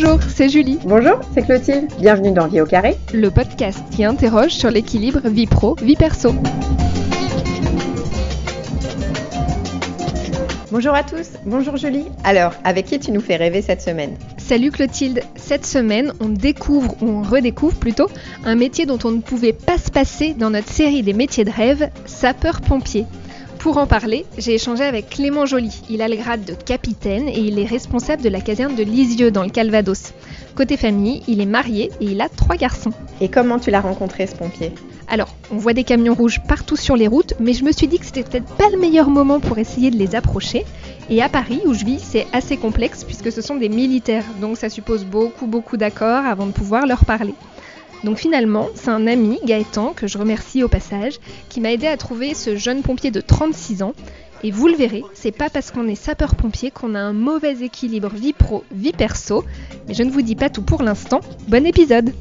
Bonjour, c'est Julie. Bonjour, c'est Clotilde. Bienvenue dans Vie au carré, le podcast qui interroge sur l'équilibre vie pro, vie perso. Bonjour à tous, bonjour Julie. Alors, avec qui tu nous fais rêver cette semaine? Salut Clotilde, cette semaine on découvre, ou on redécouvre plutôt, un métier dont on ne pouvait pas se passer dans notre série des métiers de rêve, sapeur-pompier. Pour en parler, j'ai échangé avec Clément Joly. Il a le grade de capitaine et il est responsable de la caserne de Lisieux dans le Calvados. Côté famille, il est marié et il a trois garçons. Et comment tu l'as rencontré ce pompier? Alors, on voit des camions rouges partout sur les routes, mais je me suis dit que c'était peut-être pas le meilleur moment pour essayer de les approcher. Et à Paris, où je vis, c'est assez complexe puisque ce sont des militaires, donc ça suppose beaucoup beaucoup d'accords avant de pouvoir leur parler. Donc finalement, c'est un ami, Gaëtan, que je remercie au passage, qui m'a aidé à trouver ce jeune pompier de 36 ans. Et vous le verrez, c'est pas parce qu'on est sapeur-pompier qu'on a un mauvais équilibre vie pro, vie perso. Mais je ne vous dis pas tout pour l'instant. Bon épisode!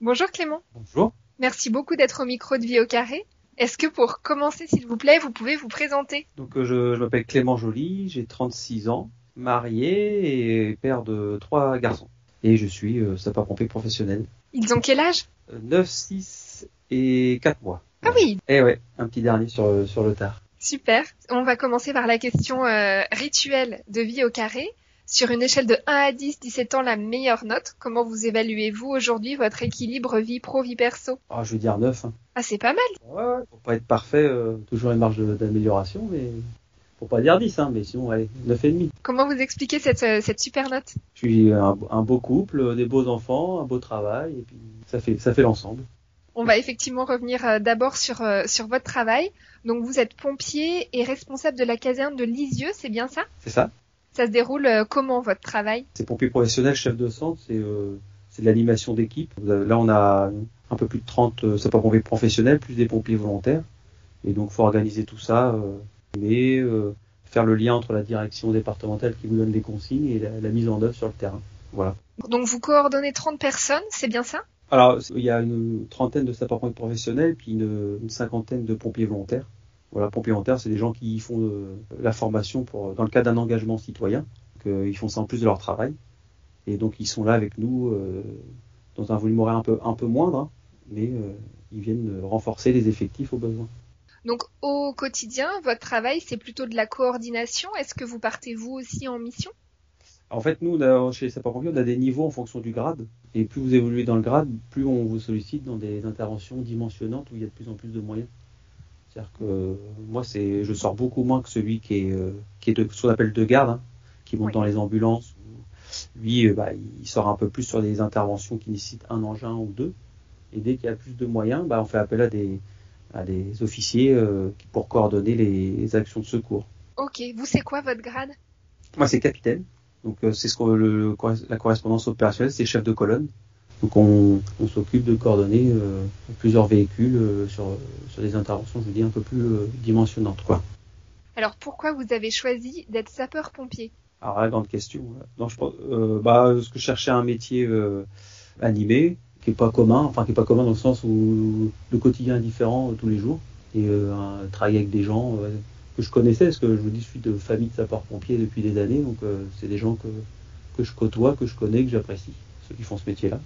Bonjour Clément. Bonjour. Merci beaucoup d'être au micro de Vie au carré. Est-ce que pour commencer, s'il vous plaît, vous pouvez vous présenter? Donc euh, je, je m'appelle Clément Joly, j'ai 36 ans, marié et père de trois garçons. Et je suis euh, sapeur-pompier professionnel. Ils ont quel âge? Euh, 9, 6 et 4 mois. Ah oui, Eh ouais, un petit dernier sur, euh, sur le tard. super. On va commencer par la question euh, rituelle de Vie au carré. Sur une échelle de 1 à 10, 17 ans, la meilleure note, comment vous évaluez-vous aujourd'hui votre équilibre vie pro-vie perso? Ah, je vais dire 9. Hein. Ah, c'est pas mal. Ouais, pour pas être parfait, euh, toujours une marge d'amélioration, mais pour pas dire 10, hein, mais sinon, allez, 9 et demi. Comment vous expliquez cette, euh, cette super note? Je suis un, un beau couple, des beaux enfants, un beau travail, et puis ça fait, ça fait l'ensemble. On va effectivement revenir euh, d'abord sur, euh, sur votre travail. Donc vous êtes pompier et responsable de la caserne de Lisieux, c'est bien ça? C'est ça Ça se déroule comment votre travail? C'est pompier professionnel, chef de centre, c'est euh, de l'animation d'équipe. Là, on a un peu plus de 30 euh, sapeurs-pompiers professionnels, plus des pompiers volontaires. Et donc, faut organiser tout ça, euh, mais euh, faire le lien entre la direction départementale qui vous donne les consignes et la, la mise en œuvre sur le terrain. Voilà. Donc vous coordonnez 30 personnes, c'est bien ça? Alors, il y a une trentaine de sapeurs-pompiers professionnels, puis une, une cinquantaine de pompiers volontaires. Voilà, pompiers volontaires, c'est des gens qui font euh, la formation pour, dans le cadre d'un engagement citoyen. Donc, euh, ils font ça en plus de leur travail. Et donc, ils sont là avec nous euh, dans un volume horaire un peu, un peu moindre, hein, mais ils viennent renforcer les effectifs au besoin. Donc au quotidien, votre travail c'est plutôt de la coordination. Est-ce que vous partez vous aussi en mission? En fait, nous, a- chez les sapeurs-pompiers, on a des niveaux en fonction du grade. Et plus vous évoluez dans le grade, plus on vous sollicite dans des interventions dimensionnantes où il y a de plus en plus de moyens. C'est-à-dire que euh, moi, c'est, je sors beaucoup moins que celui qui est, euh, qui est de, ce qu'on appelle de garde, hein, qui monte Oui. dans les ambulances. Lui, euh, bah, il sort un peu plus sur des interventions qui nécessitent un engin ou deux. Et dès qu'il y a plus de moyens, bah, on fait appel à des, à des officiers euh, pour coordonner les, actions de secours. Ok, vous c'est quoi votre grade? Moi, c'est capitaine. Donc, euh, c'est ce que le, la correspondance opérationnelle, c'est chef de colonne. Donc, on, on s'occupe de coordonner euh, plusieurs véhicules euh, sur, sur des interventions, je vous dis, un peu plus euh, dimensionnantes, quoi. Alors pourquoi vous avez choisi d'être sapeur-pompier? Alors, la grande question. Non, je bah, ce que je cherchais un métier animé, qui est pas commun, enfin, qui est pas commun dans le sens où le quotidien est différent euh, tous les jours. Et euh, un, travailler avec des gens euh, que je connaissais, parce que je vous dis, je suis de famille de sapeurs-pompiers depuis des années, donc euh, c'est des gens que, que je côtoie, que je connais, que j'apprécie, ceux qui font ce métier-là.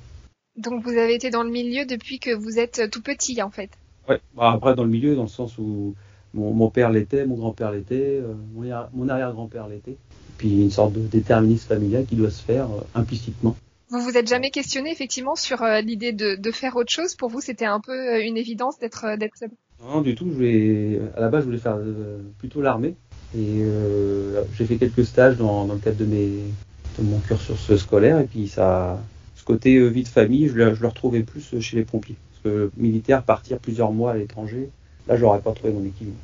Donc vous avez été dans le milieu depuis que vous êtes tout petit en fait. Ouais. Bah, après, dans le milieu, dans le sens où mon, mon père l'était, mon grand-père l'était, mon, mon arrière-grand-père l'était. Puis une sorte de déterminisme familial qui doit se faire implicitement. Vous vous êtes jamais questionné effectivement sur euh, l'idée de, faire autre chose? Pour vous c'était un peu euh, une évidence d'être euh, d'être sapeur Non, du tout. Je à la base, je voulais faire plutôt l'armée. Et j'ai fait quelques stages dans, le cadre de, mes, mon cursus scolaire. Et puis, ça, ce côté vie de famille, je le, je le retrouvais plus chez les pompiers. Parce que militaire, partir plusieurs mois à l'étranger, là, j'aurais pas trouvé mon équilibre.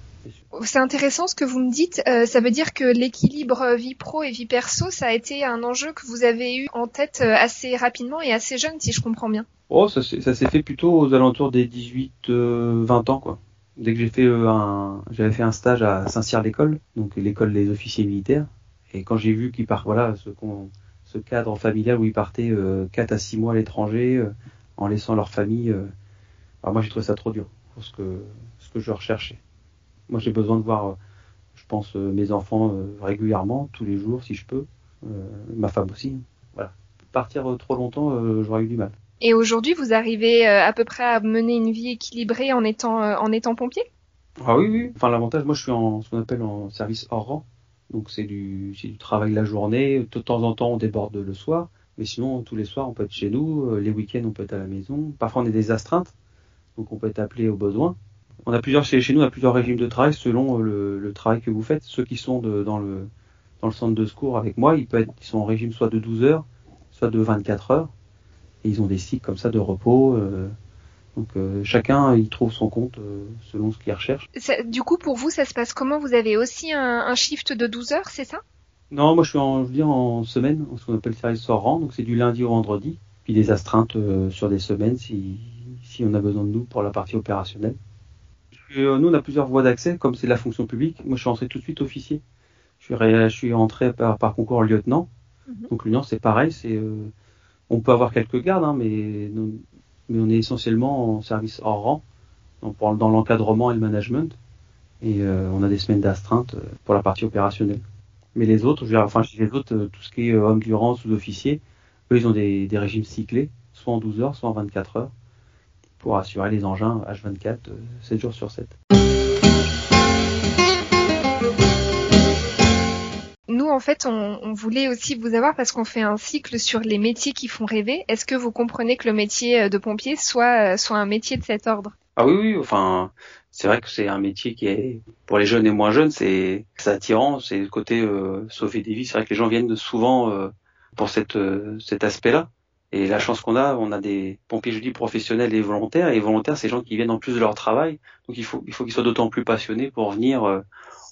C'est intéressant ce que vous me dites. Euh, ça veut dire que l'équilibre vie pro et vie perso, ça a été un enjeu que vous avez eu en tête euh, assez rapidement et assez jeune, si je comprends bien. Oh, ça s'est fait plutôt aux alentours des 18, euh, 20 ans, quoi. Dès que j'ai fait un, j'avais fait un stage à Saint-Cyr-l'École, donc l'école des officiers militaires. Et quand j'ai vu qu'ils partent, voilà, ce, cadre familial où ils partaient euh, 4 à 6 mois à l'étranger, en laissant leur famille, alors moi j'ai trouvé ça trop dur pour que, ce que je recherchais. Moi j'ai besoin de voir, euh, Je pense mes enfants régulièrement, tous les jours si je peux, ma femme aussi. Voilà. Partir trop longtemps, j'aurais eu du mal. Et aujourd'hui, vous arrivez à peu près à mener une vie équilibrée en étant en étant pompier? Ah oui, oui. Enfin l'avantage, moi je suis en ce qu'on appelle en service hors rang. Donc c'est du, du travail la journée. De temps en temps, on déborde le soir. Mais sinon, tous les soirs, on peut être chez nous. Euh, les week-ends, on peut être à la maison. Parfois, on est des astreintes. Donc on peut être appelé au besoin. On a plusieurs chez, chez nous, on a plusieurs régimes de travail selon euh, le, travail que vous faites. Ceux qui sont dans le dans le centre de secours avec moi, ils, peuvent être, ils sont en régime soit de 12 heures, soit de 24 heures. Et ils ont des cycles comme ça de repos. Euh, donc euh, chacun il trouve son compte euh, selon ce qu'il recherche. du coup pour vous ça se passe comment? Vous avez aussi un, un shift de 12 heures, c'est ça? Non, moi je suis en, je en semaine, ce qu'on appelle service hors rang, donc c'est du lundi au vendredi, puis des astreintes euh, sur des semaines si, si on a besoin de nous pour la partie opérationnelle. Nous on a plusieurs voies d'accès, comme c'est de la fonction publique. Moi je suis entré tout de suite officier. Je suis, je suis entré par, par concours lieutenant. Mhm. Donc l'union c'est pareil, c'est on peut avoir quelques gardes, hein, mais mais on est essentiellement en service hors rang, donc dans l'encadrement et le management, et euh, on a des semaines d'astreinte euh, pour la partie opérationnelle. Mais les autres, je enfin les autres, euh, tout ce qui est homme durant, sous-officier, eux ils ont des, des, régimes cyclés, soit en 12 heures, soit en 24 heures, pour assurer les engins H24 7 jours sur 7. nous, en fait, on, voulait aussi vous avoir parce qu'on fait un cycle sur les métiers qui font rêver. Est-ce que vous comprenez que le métier euh, de pompier soit, euh, soit un métier de cet ordre? Ah oui, oui. Enfin, c'est vrai que c'est un métier qui est, pour les jeunes et moins jeunes, c'est attirant. C'est le côté euh, sauver des vies. C'est vrai que les gens viennent souvent pour cette, cet aspect-là. Et la chance qu'on a, on a des pompiers, je dis, professionnels et volontaires. Et volontaires, c'est des gens qui viennent en plus de leur travail. Donc il faut, il faut qu'ils soient d'autant plus passionnés pour venir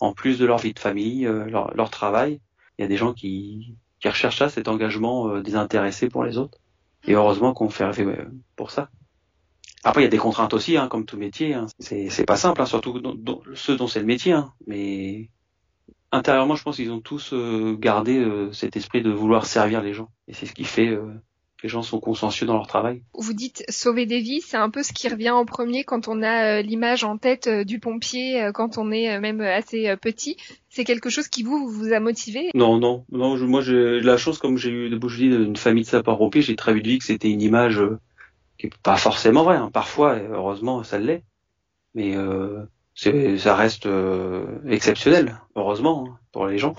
en plus de leur vie de famille, euh, leur, leur, travail. Il y a des gens qui, qui recherchent ça, cet engagement euh, désintéressé pour les autres. Et heureusement qu'on fait euh, pour ça. Après, il y a des contraintes aussi, hein, comme tout métier. Hein. C'est pas simple, hein, surtout ceux dont c'est le métier. Hein. Mais intérieurement, je pense qu'ils ont tous gardé cet esprit de vouloir servir les gens. Et c'est ce qui fait les gens sont consciencieux dans leur travail. Vous dites sauver des vies, c'est un peu ce qui revient en premier quand on a euh, l'image en tête euh, du pompier, euh, quand on est même assez petit. C'est quelque chose qui vous vous a motivé? Non, non, non. moi, j'ai la chance, comme j'ai eu de bouche une famille de sapeurs-pompiers, j'ai très vite vu que c'était une image qui est pas forcément vraie. Hein. Parfois, heureusement, ça l'est, mais ça reste exceptionnel, heureusement, hein, pour les gens.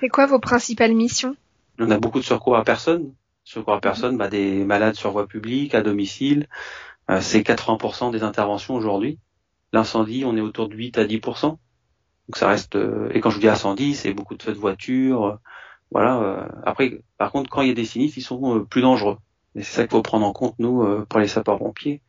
C'est quoi vos principales missions? On a beaucoup de secours à personne secours à personne, bah, des malades sur voie publique, à domicile. Euh, c'est 80% des interventions aujourd'hui. L'incendie, on est autour de 8 à 10%. Donc ça reste. Euh, et quand je dis incendie, c'est beaucoup de feux de voiture. Euh, voilà. après, par contre, quand il y a des sinistres, ils sont plus dangereux. Et c'est ça qu'il faut prendre en compte nous pour les sapeurs-pompiers.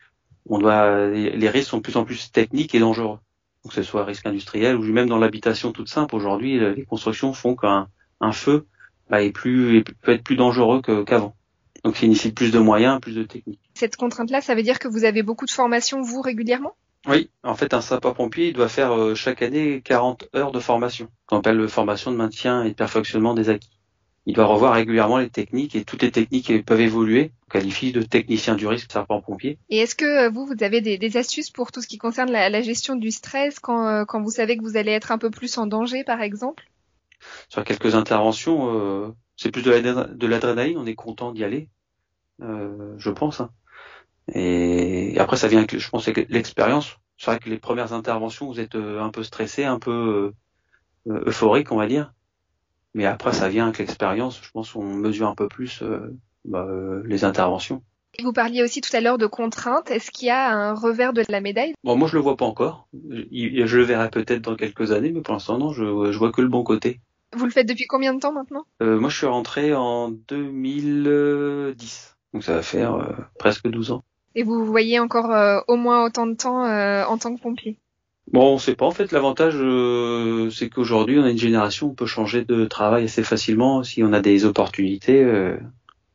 On doit. Les risques sont de plus en plus techniques et dangereux. Donc que ce soit risque industriel ou même dans l'habitation toute simple. Aujourd'hui, les constructions font qu'un un feu bah, est plus, peut être plus dangereux qu'avant. Donc ça nécessite plus de moyens, plus de techniques. Cette contrainte-là, ça veut dire que vous avez beaucoup de formations, vous, régulièrement? Oui, en fait, un sapeur-pompier, il doit faire euh, chaque année 40 heures de formation, qu'on appelle formation de maintien et de perfectionnement des acquis. Il doit revoir régulièrement les techniques et toutes les techniques peuvent évoluer. On qualifie de technicien du risque sapeur-pompier. Et est-ce que euh, vous, vous avez des, des, astuces pour tout ce qui concerne la, la gestion du stress quand, euh, quand vous savez que vous allez être un peu plus en danger, par exemple? Sur quelques interventions, euh, c'est plus de l'adrénaline, on est content d'y aller, euh, je pense. Hein. Et, après, ça vient, avec, je pense, avec l'expérience. C'est vrai que les premières interventions, vous êtes euh, un peu stressé, un peu euphorique, on va dire. Mais après, ça vient avec l'expérience. Je pense qu'on mesure un peu plus bah, les interventions. Vous parliez aussi tout à l'heure de contraintes. Est-ce qu'il y a un revers de la médaille? Bon, moi je le vois pas encore. Je le verrai peut-être dans quelques années, mais pour l'instant non. Je, je, vois que le bon côté. Vous le faites depuis combien de temps maintenant? Euh, Moi je suis rentré en 2010, donc ça va faire euh, presque 12 ans. Et vous voyez encore euh, au moins autant de temps en tant que pompier? Bon, on sait pas. En fait, l'avantage, c'est qu'aujourd'hui, on a une génération, on peut changer de travail assez facilement si on a des opportunités.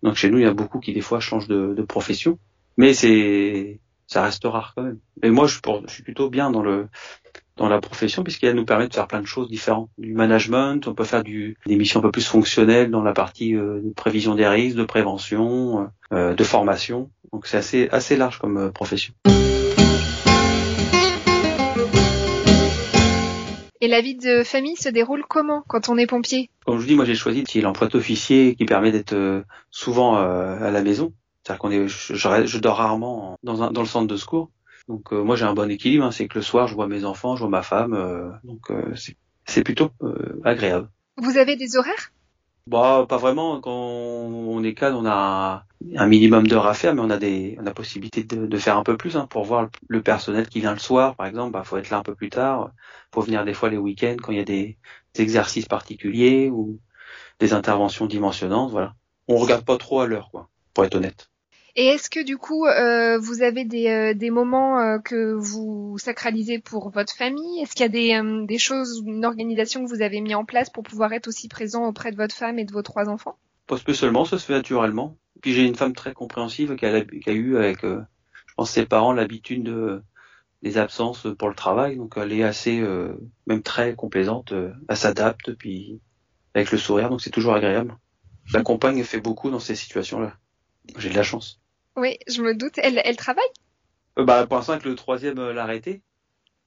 Donc chez nous, il y a beaucoup qui des fois changent de, de profession, mais c'est ça reste rare quand même. Et moi, je, je suis plutôt bien dans le dans la profession puisqu'elle nous permet de faire plein de choses différentes. Du management, on peut faire du, des missions un peu plus fonctionnelles dans la partie euh, de prévision des risques, de prévention, euh, de formation. Donc c'est assez assez large comme euh, profession. Et la vie de famille se déroule comment quand on est pompier? Comme je vous dis, moi j'ai choisi l'emploi d'officier qui permet d'être euh, souvent euh, à la maison. C'est-à-dire qu'on est, je, je, dors rarement dans, un, dans le centre de secours. Donc euh, moi j'ai un bon équilibre, hein. c'est que le soir je vois mes enfants, je vois ma femme, donc c'est plutôt agréable. Vous avez des horaires? Bah pas vraiment. Quand on est cadre, on a un minimum d'heures à faire, mais on a des, on a possibilité de, de faire un peu plus hein, pour voir le, personnel qui vient le soir, par exemple. Bah faut être là un peu plus tard. Faut venir des fois les week-ends quand il y a des, des, exercices particuliers ou des interventions dimensionnantes. Voilà. On regarde pas trop à l'heure, quoi. Pour être honnête. Et est-ce que du coup, euh, vous avez des, euh, moments euh, que vous sacralisez pour votre famille? Est-ce qu'il y a des, euh, des choses, une organisation que vous avez mis en place pour pouvoir être aussi présent auprès de votre femme et de vos trois enfants? Pas spécialement, ça se fait naturellement. Puis j'ai une femme très compréhensive qui a, eu avec, je pense, ses parents l'habitude de des absences pour le travail, donc elle est assez, même très complaisante, elle s'adapte, puis avec le sourire, donc c'est toujours agréable. La compagne fait beaucoup dans ces situations-là. J'ai de la chance. Oui, je me doute. Elle, elle travaille? Euh, Bah, pour l'instant, que le troisième euh, l'a arrêté.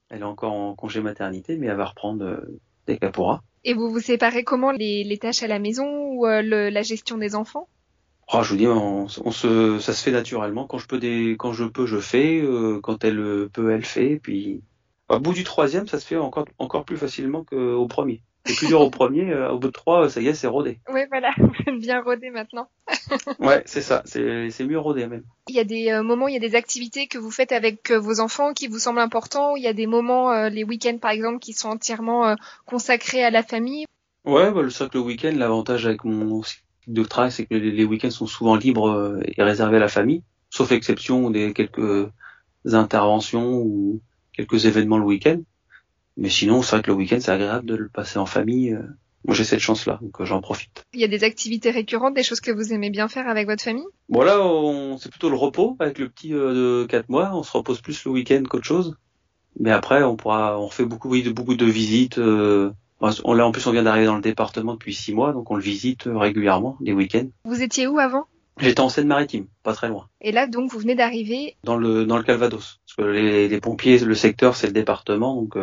Elle est encore en congé maternité, mais elle va reprendre euh, dès qu'elle pourra. Et vous vous séparez comment? Les, les tâches à la maison ou euh, le, la gestion des enfants? Oh, je vous dis, on, on, se, ça se fait naturellement. Quand je peux, des, quand je peux, je fais. Euh, quand elle peut, elle fait. Puis, au bout du troisième, ça se fait encore, encore plus facilement qu'au premier. C'est plus dur au premier, euh, au bout de trois, ça y est, c'est rodé. Oui, voilà, bien rodé maintenant. ouais, c'est ça, c'est mieux rodé même. Il y a des euh, moments, il y a des activités que vous faites avec euh, vos enfants qui vous semblent importants. Il y a des moments, les week-ends par exemple, qui sont entièrement consacrés à la famille? Ouais, bah, le week-end, l'avantage avec mon site de travail, c'est que les, week-ends sont souvent libres et réservés à la famille, sauf exception des quelques interventions ou quelques événements le week-end. Mais sinon, c'est vrai que le week-end, c'est agréable de le passer en famille. Euh. Moi, j'ai cette chance-là, donc euh, j'en profite. Il y a des activités récurrentes, des choses que vous aimez bien faire avec votre famille? Bon là, c'est plutôt le repos avec le petit euh, de 4 mois. On se repose plus le week-end qu'autre chose. Mais après, on pourra, on fait beaucoup, oui, de beaucoup de visites. on, là, en plus, on vient d'arriver dans le département depuis 6 mois, donc on le visite régulièrement, les week-ends. Vous étiez où avant? J'étais en Seine-Maritime, pas très loin. Et là, donc, vous venez d'arriver? Dans le dans le Calvados, parce que les, les pompiers, le secteur, c'est le département, donc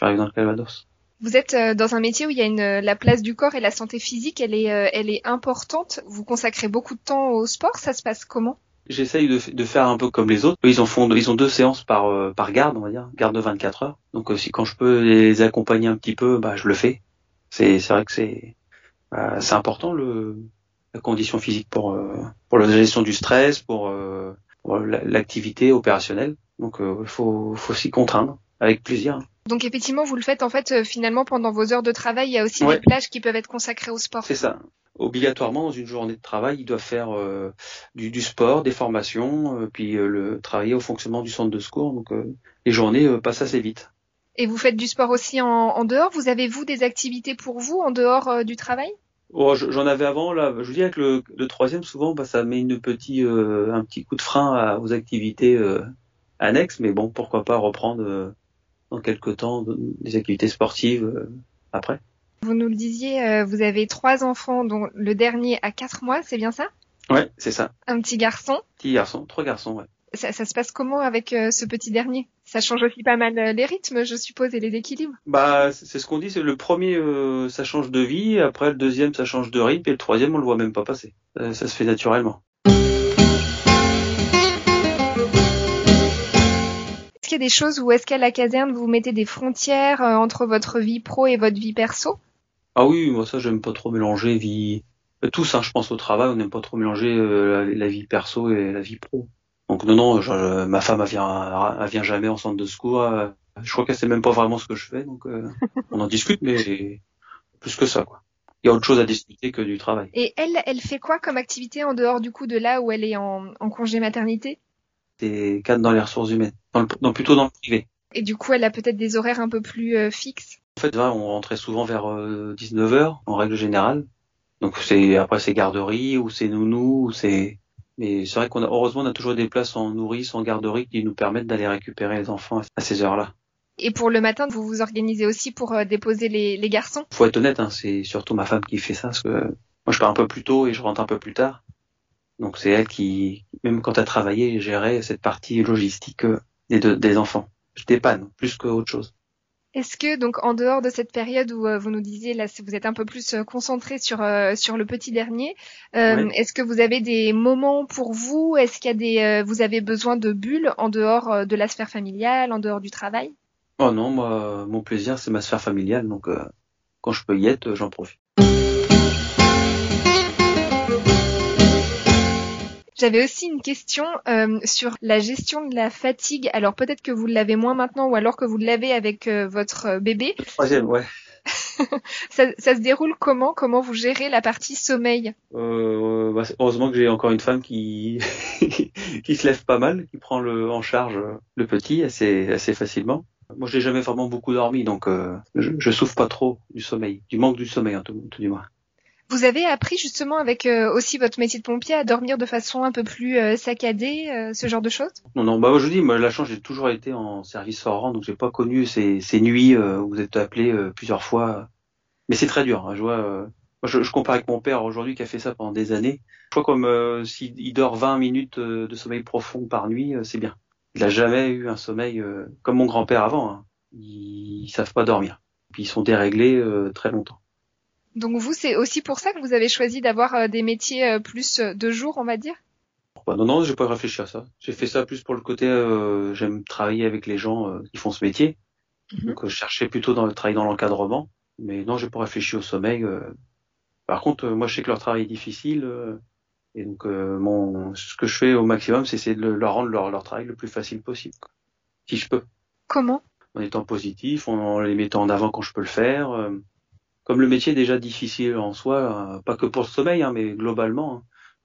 je suis dans le Calvados. Vous êtes euh, dans un métier où il y a une, euh, la place du corps et la santé physique, elle est, euh, elle est importante. Vous consacrez beaucoup de temps au sport. Ça se passe comment? J'essaye de, de, faire un peu comme les autres. Ils en font, ils ont deux séances par par garde, on va dire, garde de 24 heures. Donc aussi quand je peux les accompagner un petit peu, bah je le fais. C'est c'est vrai que c'est bah, c'est important le la condition physique pour pour la gestion du stress, pour, pour l'activité opérationnelle. Donc il faut faut s'y contraindre avec plaisir. Donc effectivement, vous le faites en fait euh, finalement pendant vos heures de travail. Il y a aussi des plages qui peuvent être consacrées au sport. C'est ça. Obligatoirement dans une journée de travail, ils doivent faire euh, du, du, sport, des formations, euh, puis le travailler au fonctionnement du centre de secours. Donc les journées passent assez vite. Et vous faites du sport aussi en, en dehors? Vous avez vous des activités pour vous en dehors du travail? Oh, J'en avais avant là. Je vous dis avec le, le troisième souvent, bah, ça met une petit, un petit coup de frein à, aux activités annexes. Mais bon, pourquoi pas reprendre dans quelques temps des activités sportives euh, après. Vous nous le disiez, euh, vous avez trois enfants, dont le dernier a quatre mois, c'est bien ça? Ouais, c'est ça. Un petit garçon? Petit garçon, trois garçons, ouais. Ça, ça se passe comment avec euh, ce petit dernier? Ça change aussi pas mal les rythmes, je suppose, et les équilibres? Bah, c'est ce qu'on dit. C'est le premier, ça change de vie. Après, le deuxième, ça change de rythme, et le troisième, on le voit même pas passer. ça se fait naturellement. Des choses où est-ce qu'à la caserne vous mettez des frontières euh, entre votre vie pro et votre vie perso? Ah oui, moi ça j'aime pas trop mélanger vie euh, tous hein, je pense au travail, on n'aime pas trop mélanger euh, la, vie perso et la vie pro. Donc non non, ma femme elle vient elle vient jamais en centre de secours, je crois qu'elle sait même pas vraiment ce que je fais donc on en discute mais plus que ça quoi. Il y a autre chose à discuter que du travail. Et elle, elle fait quoi comme activité en dehors du coup de là où elle est en congé maternité? Des cadres dans les ressources humaines, dans plutôt dans le privé. Et du coup, elle a peut-être des horaires un peu plus euh, fixes. En fait, on rentrait souvent vers 19h euh, en règle générale. Donc c'est après c'est garderie ou c'est nounou ou c'est mais c'est vrai qu'on a heureusement on a toujours des places en nourrice, en garderie qui nous permettent d'aller récupérer les enfants à ces heures-là. Et pour le matin, vous vous organisez aussi pour euh, déposer les, les garçons? Faut être honnête, hein, c'est surtout ma femme qui fait ça parce que moi je pars un peu plus tôt et je rentre un peu plus tard. Donc c'est elle qui, même quand elle travaillait, gérait cette partie logistique euh, des, des enfants. Je dépanne plus qu'autre chose. Est-ce que donc en dehors de cette période où euh, vous nous disiez là vous êtes un peu plus euh, concentré sur euh, sur le petit dernier, est-ce que vous avez des moments pour vous? Est-ce qu'il y a des vous avez besoin de bulles en dehors de la sphère familiale, en dehors du travail? Oh non, moi mon plaisir c'est ma sphère familiale donc quand je peux y être, j'en profite. J'avais aussi une question euh, sur la gestion de la fatigue. Alors peut-être que vous l'avez moins maintenant ou alors que vous l'avez avec euh, votre euh, bébé. troisième, ouais. ça, ça, se déroule comment? Comment vous gérez la partie sommeil? Euh, bah, Heureusement que j'ai encore une femme qui qui se lève pas mal, qui prend le, en charge le petit assez assez facilement. Moi, j'ai jamais vraiment beaucoup dormi, donc euh, je, je souffre pas trop du sommeil, du manque du sommeil, en tout, tout du moins. Vous avez appris justement avec euh, aussi votre métier de pompier à dormir de façon un peu plus euh, saccadée, euh, ce genre de choses? Non, non, bah je vous dis, moi la chance, j'ai toujours été en service hors rang, donc j'ai pas connu ces, ces nuits où vous êtes appelé plusieurs fois. Mais c'est très dur. Hein, je vois, moi, je, je, compare avec mon père aujourd'hui qui a fait ça pendant des années. Je crois comme s'il dort 20 minutes de sommeil profond par nuit, c'est bien. Il a jamais eu un sommeil comme mon grand-père avant. Hein. Ils, ils savent pas dormir. Puis ils sont déréglés très longtemps. Donc vous, c'est aussi pour ça que vous avez choisi d'avoir euh, des métiers euh, plus euh, de jour, on va dire? Bah Non, non, j'ai pas réfléchi à ça. J'ai fait ça plus pour le côté, j'aime travailler avec les gens qui font ce métier. Mhm. Donc je cherchais plutôt dans le travail dans l'encadrement. Mais non, j'ai pas réfléchi au sommeil. Par contre, moi, je sais que leur travail est difficile. et donc, mon, ce que je fais au maximum, c'est de leur rendre leur, leur travail le plus facile possible. Si je peux. Comment? En étant positif, en les mettant en avant quand je peux le faire comme le métier est déjà difficile en soi, euh, pas que pour le sommeil, hein, mais globalement, hein.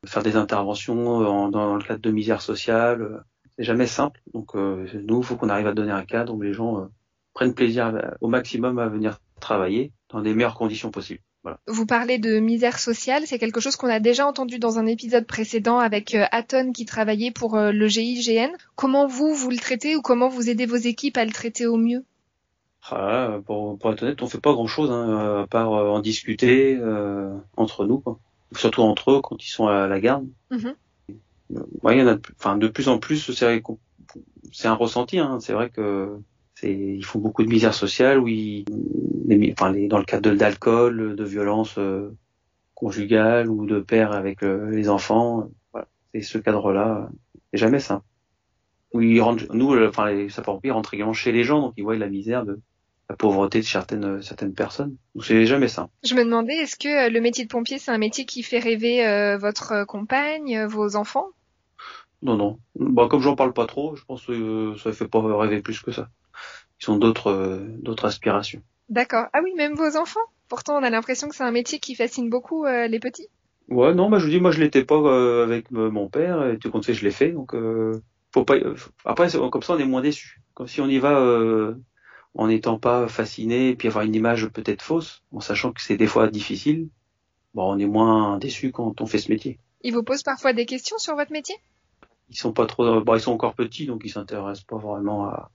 faire des interventions euh, dans le cadre de misère sociale, euh, c'est jamais simple. Donc nous, il faut qu'on arrive à donner un cadre où les gens prennent plaisir au maximum à venir travailler dans des meilleures conditions possibles. Vous parlez de misère sociale, c'est quelque chose qu'on a déjà entendu dans un épisode précédent avec Aton qui travaillait pour le GIGN. Comment vous, vous le traitez ou comment vous aidez vos équipes à le traiter au mieux? Ah, pour, pour, être honnête, on fait pas grand chose hein, à part euh, en discuter euh, entre nous, quoi. surtout entre eux quand ils sont à la garde. Mm-hmm. il y en a, enfin de plus en plus, c'est un ressenti. Hein, c'est vrai que c'est ils font beaucoup de misère sociale, oui, enfin les, dans le cadre d'alcool, de violence euh, conjugale ou de père avec les enfants. Voilà, c'est ce cadre-là, c'est jamais simple. Oui, ils rentrent, nous, enfin les sapeurs-pompiers rentrent également chez les gens, donc ils voient la misère de la pauvreté de certaines certaines personnes. Donc c'est jamais ça. Je me demandais, est-ce que euh, le métier de pompier, c'est un métier qui fait rêver euh, votre compagne, euh, vos enfants? Non, non. Bah, comme j'en parle pas trop, je pense que ça ne fait pas rêver plus que ça. Ils ont d'autres d'autres aspirations. D'accord. Ah oui, même vos enfants? Pourtant, on a l'impression que c'est un métier qui fascine beaucoup les petits. Ouais, non, bah je vous dis, moi je l'étais pas avec mon père, et tu comptes je l'ai fait, donc faut pas. Après, comme ça, on est moins déçu. Comme si on y va en n'étant pas fasciné et puis avoir une image peut-être fausse, en sachant que c'est des fois difficile, bon, on est moins déçu quand on fait ce métier. Ils vous posent parfois des questions sur votre métier? Ils sont pas trop, bon, ils sont encore petits, donc ils s'intéressent pas vraiment à,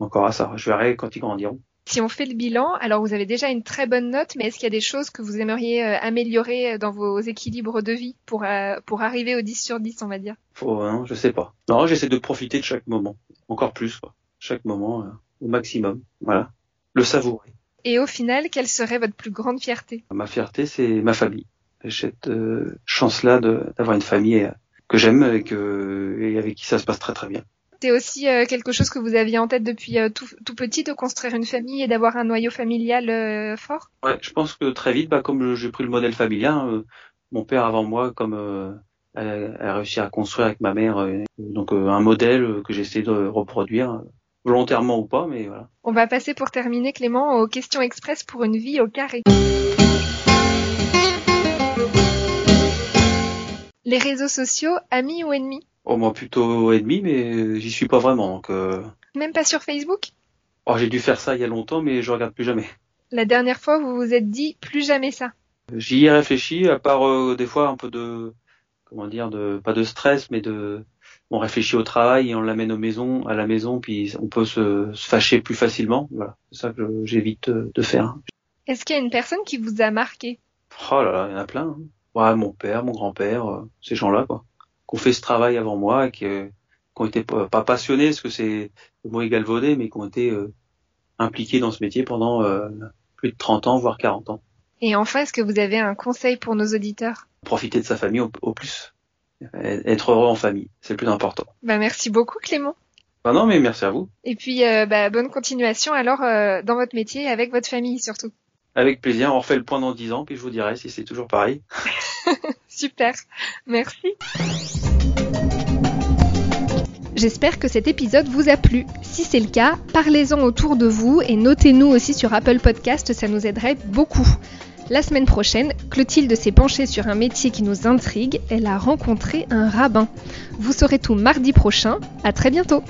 encore à ça. Je verrai quand ils grandiront. Si on fait le bilan, alors vous avez déjà une très bonne note, mais est-ce qu'il y a des choses que vous aimeriez euh, améliorer euh, dans vos équilibres de vie pour, euh, pour arriver au 10 sur 10, on va dire? Faut, hein, Je sais pas. Non, j'essaie de profiter de chaque moment, encore plus, quoi. Chaque moment au maximum. Voilà. Le savourer. Et au final, quelle serait votre plus grande fierté? Ma fierté, c'est ma famille. J'ai cette euh, chance-là d'avoir une famille euh, que j'aime et, que, et avec qui ça se passe très très bien. C'est aussi euh, quelque chose que vous aviez en tête depuis tout, tout, petit de construire une famille et d'avoir un noyau familial fort? Ouais, je pense que très vite, bah, comme j'ai pris le modèle familial, mon père avant moi, comme a, a, réussi à construire avec ma mère, donc un modèle que j'essaie de reproduire volontairement ou pas, mais voilà. On va passer pour terminer, Clément, aux questions express pour une vie au carré. Les réseaux sociaux, amis ou ennemis? Oh, moi plutôt ennemis, mais j'y suis pas vraiment, donc. Euh... Même pas sur Facebook? Oh, j'ai dû faire ça il y a longtemps, mais je regarde plus jamais. La dernière fois, vous vous êtes dit plus jamais ça? J'y ai réfléchi, à part euh, des fois un peu de, comment dire, de pas de stress, mais de on réfléchit au travail et on l'amène aux maisons, à la maison, puis on peut se, fâcher plus facilement. Voilà, c'est ça que j'évite euh, de faire. Est-ce qu'il y a une personne qui vous a marqué? Oh là là, il y en a plein. Hein. Ouais, mon père, mon grand-père, euh, ces gens-là, quoi, qui ont fait ce travail avant moi et qui, euh, qui ont été pas passionnés, parce que c'est le mot est galvaudé, mais qui ont été impliqué dans ce métier pendant plus de 30 ans, voire 40 ans. Et enfin, est-ce que vous avez un conseil pour nos auditeurs? Profiter de sa famille au, au plus. Être heureux en famille, c'est le plus important. Bah, merci beaucoup Clément. Bah non, mais merci à vous. Et puis, euh, bah, bonne continuation alors euh, dans votre métier avec votre famille surtout. Avec plaisir, on refait le point dans 10 ans, puis je vous dirai si c'est toujours pareil. Super, merci. J'espère que cet épisode vous a plu. Si c'est le cas, parlez-en autour de vous et notez-nous aussi sur Apple Podcast, ça nous aiderait beaucoup. La semaine prochaine, Clotilde s'est penchée sur un métier qui nous intrigue, elle a rencontré un rabbin. Vous saurez tout mardi prochain, à très bientôt